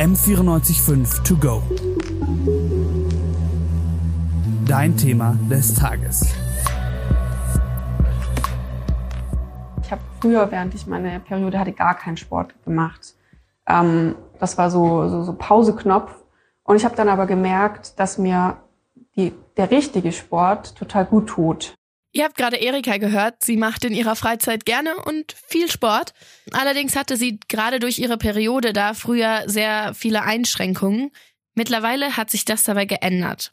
M945 To Go. Dein Thema des Tages. Ich habe früher, während ich meine Periode hatte, gar keinen Sport gemacht. Ähm, das war so, so, so Pauseknopf. Und ich habe dann aber gemerkt, dass mir die, der richtige Sport total gut tut. Ihr habt gerade Erika gehört, sie macht in ihrer Freizeit gerne und viel Sport. Allerdings hatte sie gerade durch ihre Periode da früher sehr viele Einschränkungen. Mittlerweile hat sich das dabei geändert.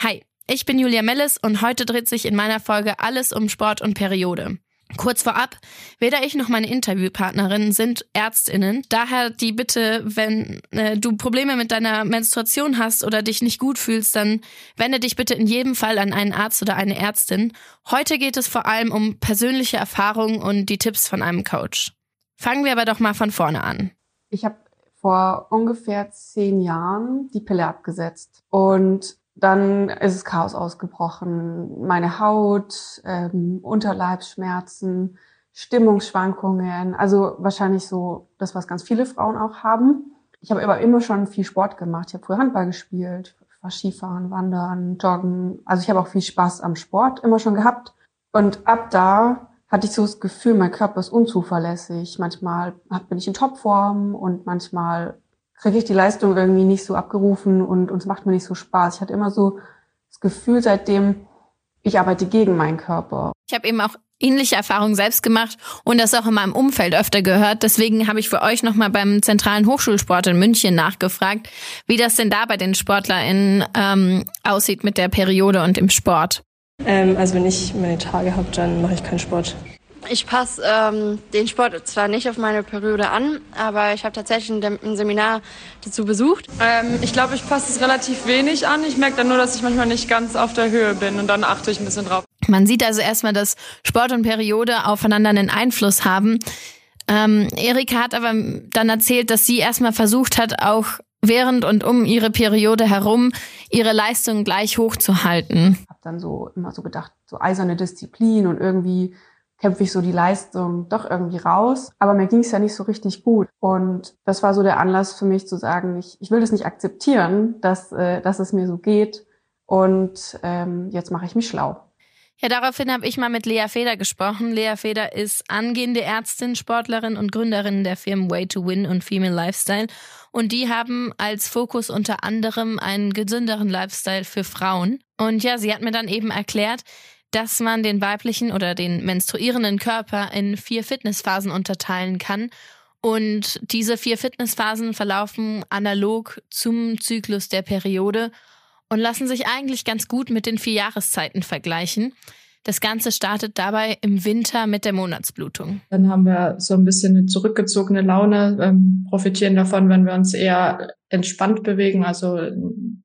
Hi, ich bin Julia Mellis und heute dreht sich in meiner Folge alles um Sport und Periode. Kurz vorab, weder ich noch meine Interviewpartnerin sind Ärztinnen. Daher die Bitte, wenn äh, du Probleme mit deiner Menstruation hast oder dich nicht gut fühlst, dann wende dich bitte in jedem Fall an einen Arzt oder eine Ärztin. Heute geht es vor allem um persönliche Erfahrungen und die Tipps von einem Coach. Fangen wir aber doch mal von vorne an. Ich habe vor ungefähr zehn Jahren die Pille abgesetzt und dann ist es Chaos ausgebrochen. Meine Haut, ähm, Unterleibsschmerzen, Stimmungsschwankungen. Also wahrscheinlich so das, was ganz viele Frauen auch haben. Ich habe aber immer schon viel Sport gemacht. Ich habe früher Handball gespielt, war Skifahren, Wandern, Joggen. Also ich habe auch viel Spaß am Sport immer schon gehabt. Und ab da hatte ich so das Gefühl, mein Körper ist unzuverlässig. Manchmal bin ich in Topform und manchmal kriege ich die Leistung irgendwie nicht so abgerufen und uns macht mir nicht so Spaß. Ich hatte immer so das Gefühl, seitdem ich arbeite gegen meinen Körper. Ich habe eben auch ähnliche Erfahrungen selbst gemacht und das auch in meinem Umfeld öfter gehört. Deswegen habe ich für euch nochmal beim Zentralen Hochschulsport in München nachgefragt, wie das denn da bei den SportlerInnen ähm, aussieht mit der Periode und im Sport. Ähm, also wenn ich meine Tage habe, dann mache ich keinen Sport. Ich passe ähm, den Sport zwar nicht auf meine Periode an, aber ich habe tatsächlich ein, ein, Seminar dazu besucht. Ähm, ich glaube, ich passe es relativ wenig an. Ich merke dann nur, dass ich manchmal nicht ganz auf der Höhe bin und dann achte ich ein bisschen drauf. Man sieht also erstmal, dass Sport und Periode aufeinander einen Einfluss haben. Ähm, Erika hat aber dann erzählt, dass sie erstmal versucht hat, auch während und um ihre Periode herum ihre Leistung gleich hoch zu halten. Ich habe dann so immer so gedacht, so eiserne Disziplin und irgendwie kämpfe ich so die Leistung doch irgendwie raus. Aber mir ging es ja nicht so richtig gut. Und das war so der Anlass für mich zu sagen, ich, ich will das nicht akzeptieren, dass, äh, dass es mir so geht. Und ähm, jetzt mache ich mich schlau. Ja, daraufhin habe ich mal mit Lea Feder gesprochen. Lea Feder ist angehende Ärztin, Sportlerin und Gründerin der Firmen Way to Win und Female Lifestyle. Und die haben als Fokus unter anderem einen gesünderen Lifestyle für Frauen. Und ja, sie hat mir dann eben erklärt, dass man den weiblichen oder den menstruierenden Körper in vier Fitnessphasen unterteilen kann. Und diese vier Fitnessphasen verlaufen analog zum Zyklus der Periode und lassen sich eigentlich ganz gut mit den vier Jahreszeiten vergleichen. Das Ganze startet dabei im Winter mit der Monatsblutung. Dann haben wir so ein bisschen eine zurückgezogene Laune, ähm, profitieren davon, wenn wir uns eher entspannt bewegen, also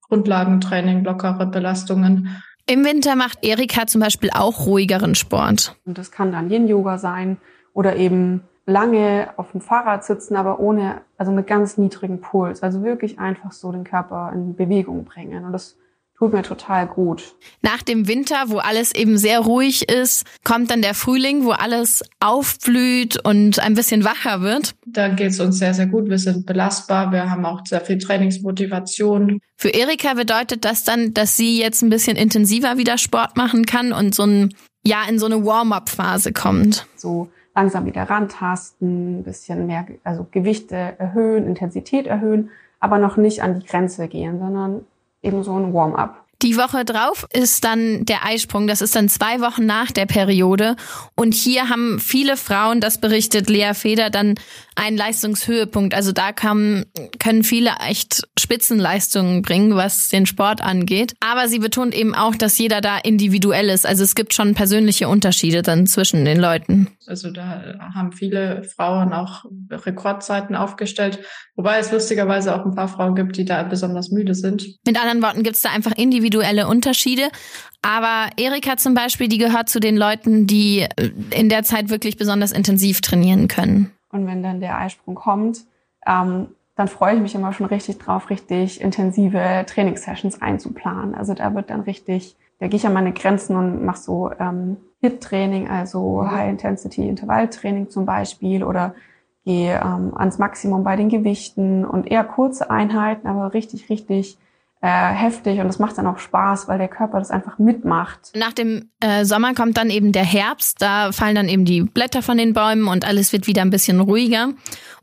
Grundlagentraining, lockere Belastungen im Winter macht Erika zum Beispiel auch ruhigeren Sport. Und das kann dann Yin-Yoga sein oder eben lange auf dem Fahrrad sitzen, aber ohne, also mit ganz niedrigem Puls. Also wirklich einfach so den Körper in Bewegung bringen. Und das tut mir total gut. Nach dem Winter, wo alles eben sehr ruhig ist, kommt dann der Frühling, wo alles aufblüht und ein bisschen wacher wird. Da geht es uns sehr, sehr gut. Wir sind belastbar. Wir haben auch sehr viel Trainingsmotivation. Für Erika bedeutet das dann, dass sie jetzt ein bisschen intensiver wieder Sport machen kann und so ein, ja, in so eine Warm-up-Phase kommt. So langsam wieder rantasten, ein bisschen mehr, also Gewichte erhöhen, Intensität erhöhen, aber noch nicht an die Grenze gehen, sondern eben so ein Warm-up. Die Woche drauf ist dann der Eisprung. Das ist dann zwei Wochen nach der Periode. Und hier haben viele Frauen, das berichtet Lea Feder, dann einen Leistungshöhepunkt. Also da kann, können viele echt Spitzenleistungen bringen, was den Sport angeht. Aber sie betont eben auch, dass jeder da individuell ist. Also es gibt schon persönliche Unterschiede dann zwischen den Leuten. Also da haben viele Frauen auch Rekordzeiten aufgestellt, wobei es lustigerweise auch ein paar Frauen gibt, die da besonders müde sind. Mit anderen Worten gibt es da einfach individuelle Unterschiede. Aber Erika zum Beispiel, die gehört zu den Leuten, die in der Zeit wirklich besonders intensiv trainieren können. Und wenn dann der Eisprung kommt, ähm, dann freue ich mich immer schon richtig drauf, richtig intensive Trainingssessions einzuplanen. Also da wird dann richtig, da gehe ich an meine Grenzen und mache so ähm, HIT-Training, also High-Intensity-Intervalltraining zum Beispiel oder gehe ähm, ans Maximum bei den Gewichten und eher kurze Einheiten, aber richtig, richtig äh, heftig und das macht dann auch Spaß, weil der Körper das einfach mitmacht. Nach dem äh, Sommer kommt dann eben der Herbst, da fallen dann eben die Blätter von den Bäumen und alles wird wieder ein bisschen ruhiger.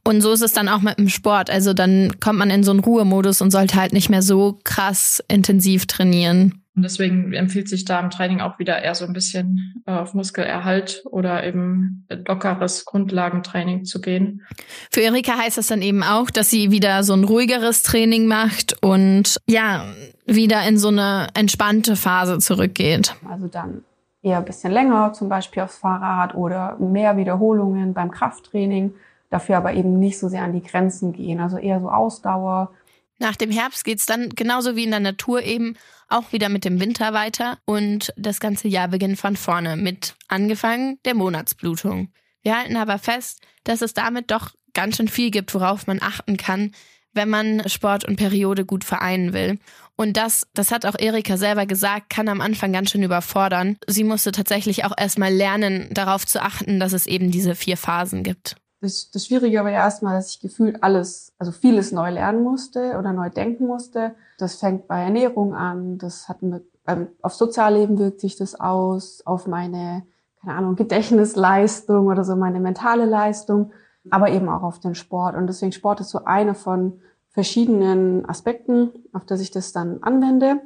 Und so ist es dann auch mit dem Sport. Also dann kommt man in so einen Ruhemodus und sollte halt nicht mehr so krass intensiv trainieren. Und deswegen empfiehlt sich da im Training auch wieder eher so ein bisschen äh, auf Muskelerhalt oder eben lockeres Grundlagentraining zu gehen. Für Erika heißt das dann eben auch, dass sie wieder so ein ruhigeres Training macht und ja, wieder in so eine entspannte Phase zurückgeht. Also dann eher ein bisschen länger, zum Beispiel aufs Fahrrad oder mehr Wiederholungen beim Krafttraining, dafür aber eben nicht so sehr an die Grenzen gehen. Also eher so Ausdauer. Nach dem Herbst geht's dann genauso wie in der Natur eben auch wieder mit dem Winter weiter und das ganze Jahr beginnt von vorne mit angefangen der Monatsblutung. Wir halten aber fest, dass es damit doch ganz schön viel gibt, worauf man achten kann, wenn man Sport und Periode gut vereinen will. Und das, das hat auch Erika selber gesagt, kann am Anfang ganz schön überfordern. Sie musste tatsächlich auch erstmal lernen, darauf zu achten, dass es eben diese vier Phasen gibt. Das, das Schwierige war ja erstmal, dass ich gefühlt alles, also vieles neu lernen musste oder neu denken musste. Das fängt bei Ernährung an, das hat mit, ähm, auf Sozialleben wirkt sich das aus, auf meine, keine Ahnung, Gedächtnisleistung oder so meine mentale Leistung, aber eben auch auf den Sport. Und deswegen Sport ist so eine von verschiedenen Aspekten, auf das ich das dann anwende.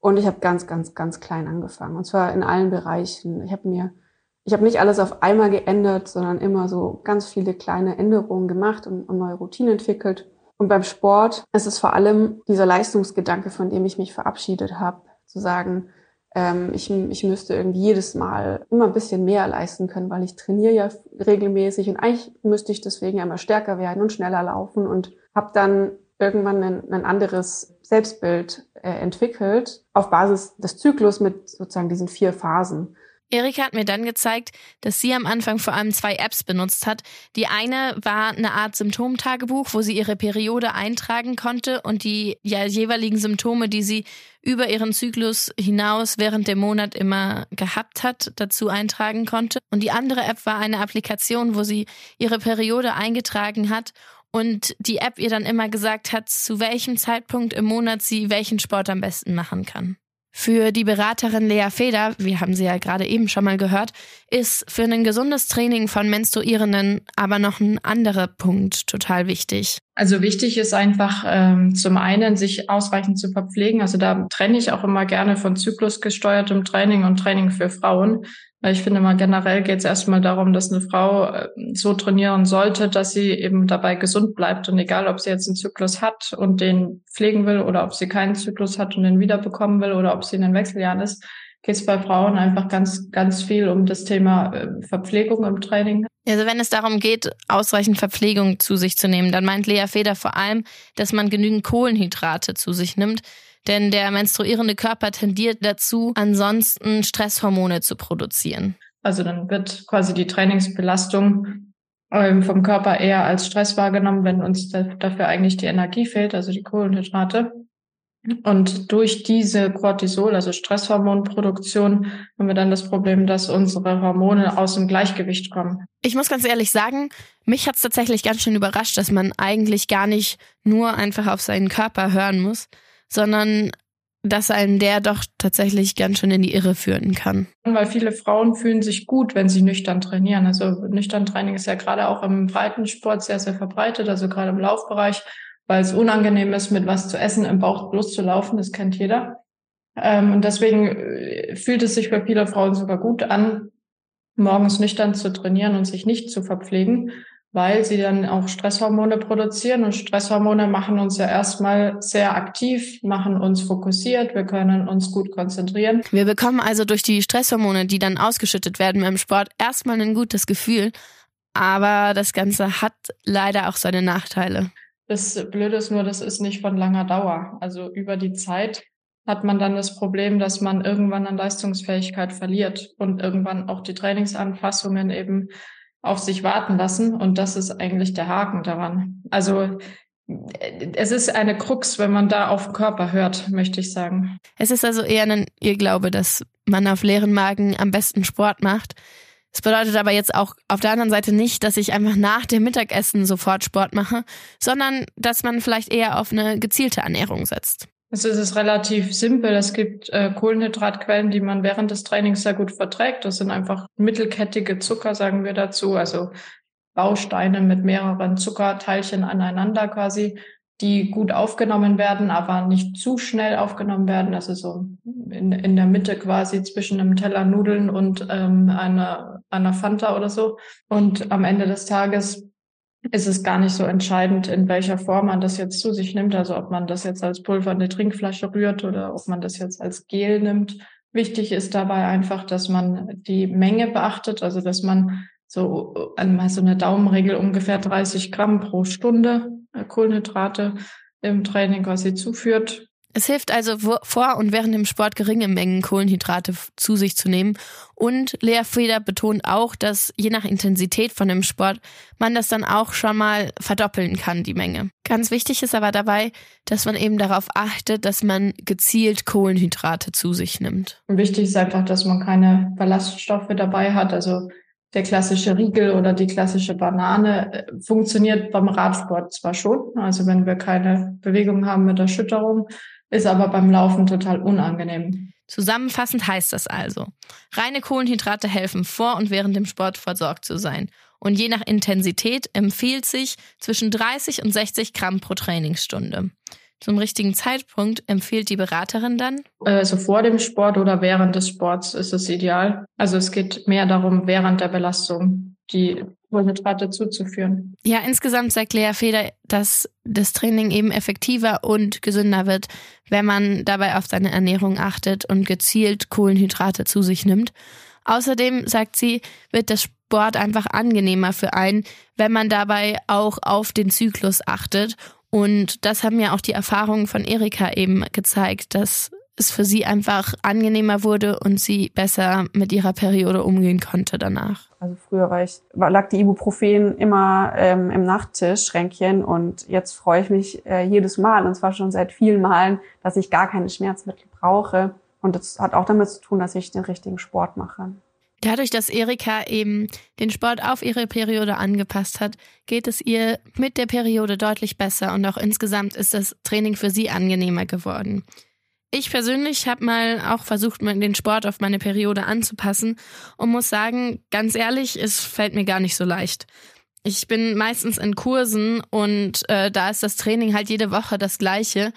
Und ich habe ganz, ganz, ganz klein angefangen. Und zwar in allen Bereichen. Ich habe mir ich habe nicht alles auf einmal geändert, sondern immer so ganz viele kleine Änderungen gemacht und, und neue Routinen entwickelt. Und beim Sport ist es vor allem dieser Leistungsgedanke, von dem ich mich verabschiedet habe, zu sagen, ähm, ich, ich müsste irgendwie jedes Mal immer ein bisschen mehr leisten können, weil ich trainiere ja regelmäßig und eigentlich müsste ich deswegen immer stärker werden und schneller laufen und habe dann irgendwann ein, ein anderes Selbstbild äh, entwickelt auf Basis des Zyklus mit sozusagen diesen vier Phasen. Erika hat mir dann gezeigt, dass sie am Anfang vor allem zwei Apps benutzt hat. Die eine war eine Art Symptomtagebuch, wo sie ihre Periode eintragen konnte und die ja, jeweiligen Symptome, die sie über ihren Zyklus hinaus während dem Monat immer gehabt hat, dazu eintragen konnte. Und die andere App war eine Applikation, wo sie ihre Periode eingetragen hat und die App ihr dann immer gesagt hat, zu welchem Zeitpunkt im Monat sie welchen Sport am besten machen kann. Für die Beraterin Lea Feder, wir haben sie ja gerade eben schon mal gehört, ist für ein gesundes Training von Menstruierenden aber noch ein anderer Punkt total wichtig. Also wichtig ist einfach ähm, zum einen, sich ausreichend zu verpflegen. Also da trenne ich auch immer gerne von zyklusgesteuertem Training und Training für Frauen. Weil ich finde mal generell geht es erstmal darum, dass eine Frau äh, so trainieren sollte, dass sie eben dabei gesund bleibt. Und egal, ob sie jetzt einen Zyklus hat und den pflegen will oder ob sie keinen Zyklus hat und den wiederbekommen will oder ob sie in den Wechseljahren ist, geht es bei Frauen einfach ganz, ganz viel um das Thema äh, Verpflegung im Training. Also wenn es darum geht, ausreichend Verpflegung zu sich zu nehmen, dann meint Lea Feder vor allem, dass man genügend Kohlenhydrate zu sich nimmt denn der menstruierende Körper tendiert dazu, ansonsten Stresshormone zu produzieren. Also dann wird quasi die Trainingsbelastung ähm, vom Körper eher als Stress wahrgenommen, wenn uns dafür eigentlich die Energie fehlt, also die Kohlenhydrate. Und durch diese Cortisol, also Stresshormonproduktion, haben wir dann das Problem, dass unsere Hormone aus dem Gleichgewicht kommen. Ich muss ganz ehrlich sagen, mich hat es tatsächlich ganz schön überrascht, dass man eigentlich gar nicht nur einfach auf seinen Körper hören muss, sondern dass einen der doch tatsächlich ganz schön in die Irre führen kann. Weil viele Frauen fühlen sich gut, wenn sie nüchtern trainieren. Also nüchtern Training ist ja gerade auch im Breitensport sehr, sehr verbreitet, also gerade im Laufbereich, weil es unangenehm ist, mit was zu essen im Bauch loszulaufen, das kennt jeder. Ähm, und deswegen äh, fühlt es sich für viele Frauen sogar gut an, morgens nüchtern zu trainieren und sich nicht zu verpflegen, weil sie dann auch Stresshormone produzieren und Stresshormone machen uns ja erstmal sehr aktiv, machen uns fokussiert, wir können uns gut konzentrieren. Wir bekommen also durch die Stresshormone, die dann ausgeschüttet werden beim Sport, erstmal ein gutes Gefühl, aber das Ganze hat leider auch seine Nachteile. Das Blöde ist nur, das ist nicht von langer Dauer. Also über die Zeit hat man dann das Problem, dass man irgendwann an Leistungsfähigkeit verliert und irgendwann auch die Trainingsanpassungen eben auf sich warten lassen. Und das ist eigentlich der Haken daran. Also es ist eine Krux, wenn man da auf den Körper hört, möchte ich sagen. Es ist also eher ein Irrglaube, dass man auf leeren Magen am besten Sport macht. Es bedeutet aber jetzt auch auf der anderen Seite nicht, dass ich einfach nach dem Mittagessen sofort Sport mache, sondern dass man vielleicht eher auf eine gezielte Ernährung setzt. Es ist relativ simpel. Es gibt äh, Kohlenhydratquellen, die man während des Trainings sehr gut verträgt. Das sind einfach mittelkettige Zucker, sagen wir dazu, also Bausteine mit mehreren Zuckerteilchen aneinander quasi, die gut aufgenommen werden, aber nicht zu schnell aufgenommen werden. Also so in, in der Mitte quasi zwischen einem Teller Nudeln und ähm, einer, einer Fanta oder so. Und am Ende des Tages ist es gar nicht so entscheidend, in welcher Form man das jetzt zu sich nimmt. Also ob man das jetzt als Pulver in die Trinkflasche rührt oder ob man das jetzt als Gel nimmt. Wichtig ist dabei einfach, dass man die Menge beachtet, also dass man so einmal so eine Daumenregel ungefähr 30 Gramm pro Stunde äh, Kohlenhydrate im Training quasi zuführt. Es hilft also vor und während dem Sport geringe Mengen Kohlenhydrate zu sich zu nehmen. Und Lea Feder betont auch, dass je nach Intensität von dem Sport man das dann auch schon mal verdoppeln kann, die Menge. Ganz wichtig ist aber dabei, dass man eben darauf achtet, dass man gezielt Kohlenhydrate zu sich nimmt. Und wichtig ist einfach, dass man keine Ballaststoffe dabei hat. Also der klassische Riegel oder die klassische Banane äh, funktioniert beim Radsport zwar schon, also wenn wir keine Bewegung haben mit Erschütterung, ist aber beim Laufen total unangenehm. Zusammenfassend heißt das also, reine Kohlenhydrate helfen vor und während dem Sport versorgt zu sein. Und je nach Intensität empfiehlt sich zwischen 30 und 60 Gramm pro Trainingsstunde. Zum richtigen Zeitpunkt empfiehlt die Beraterin dann? Also vor dem Sport oder während des Sports ist es ideal. Also es geht mehr darum, während der Belastung die Kohlenhydrate zuzuführen. Ja, insgesamt sagt Lea Feder, dass das Training eben effektiver und gesünder wird, wenn man dabei auf seine Ernährung achtet und gezielt Kohlenhydrate zu sich nimmt. Außerdem, sagt sie, wird das Sport einfach angenehmer für einen, wenn man dabei auch auf den Zyklus achtet. Und das haben ja auch die Erfahrungen von Erika eben gezeigt, dass es für sie einfach angenehmer wurde und sie besser mit ihrer Periode umgehen konnte danach. Also früher war ich, lag die Ibuprofen immer ähm, im Nachttischschränkchen und jetzt freue ich mich äh, jedes Mal und zwar schon seit vielen Malen, dass ich gar keine Schmerzmittel brauche. Und das hat auch damit zu tun, dass ich den richtigen Sport mache. Dadurch, dass Erika eben den Sport auf ihre Periode angepasst hat, geht es ihr mit der Periode deutlich besser und auch insgesamt ist das Training für sie angenehmer geworden. Ich persönlich habe mal auch versucht, den Sport auf meine Periode anzupassen und muss sagen, ganz ehrlich, es fällt mir gar nicht so leicht. Ich bin meistens in Kursen und äh, da ist das Training halt jede Woche das gleiche.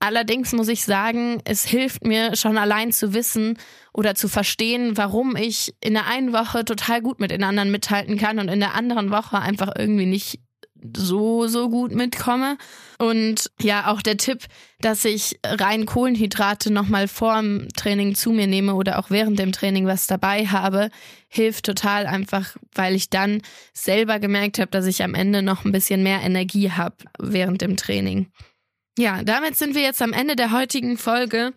Allerdings muss ich sagen, es hilft mir schon allein zu wissen oder zu verstehen, warum ich in der einen Woche total gut mit den anderen mithalten kann und in der anderen Woche einfach irgendwie nicht so, so gut mitkomme. Und ja, auch der Tipp, dass ich rein Kohlenhydrate nochmal vor dem Training zu mir nehme oder auch während dem Training was dabei habe, hilft total einfach, weil ich dann selber gemerkt habe, dass ich am Ende noch ein bisschen mehr Energie habe während dem Training. Ja, damit sind wir jetzt am Ende der heutigen Folge.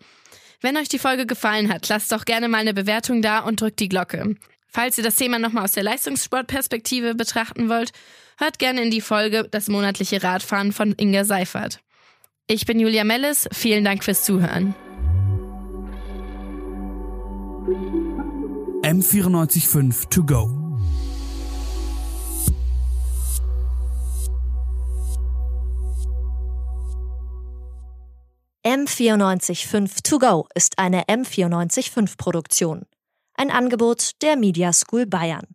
Wenn euch die Folge gefallen hat, lasst doch gerne mal eine Bewertung da und drückt die Glocke. Falls ihr das Thema nochmal aus der Leistungssportperspektive betrachten wollt, hört gerne in die Folge Das monatliche Radfahren von Inga Seifert. Ich bin Julia Mellis, vielen Dank fürs Zuhören. M945 to go. M945 to go ist eine M945 Produktion. Ein Angebot der Media School Bayern.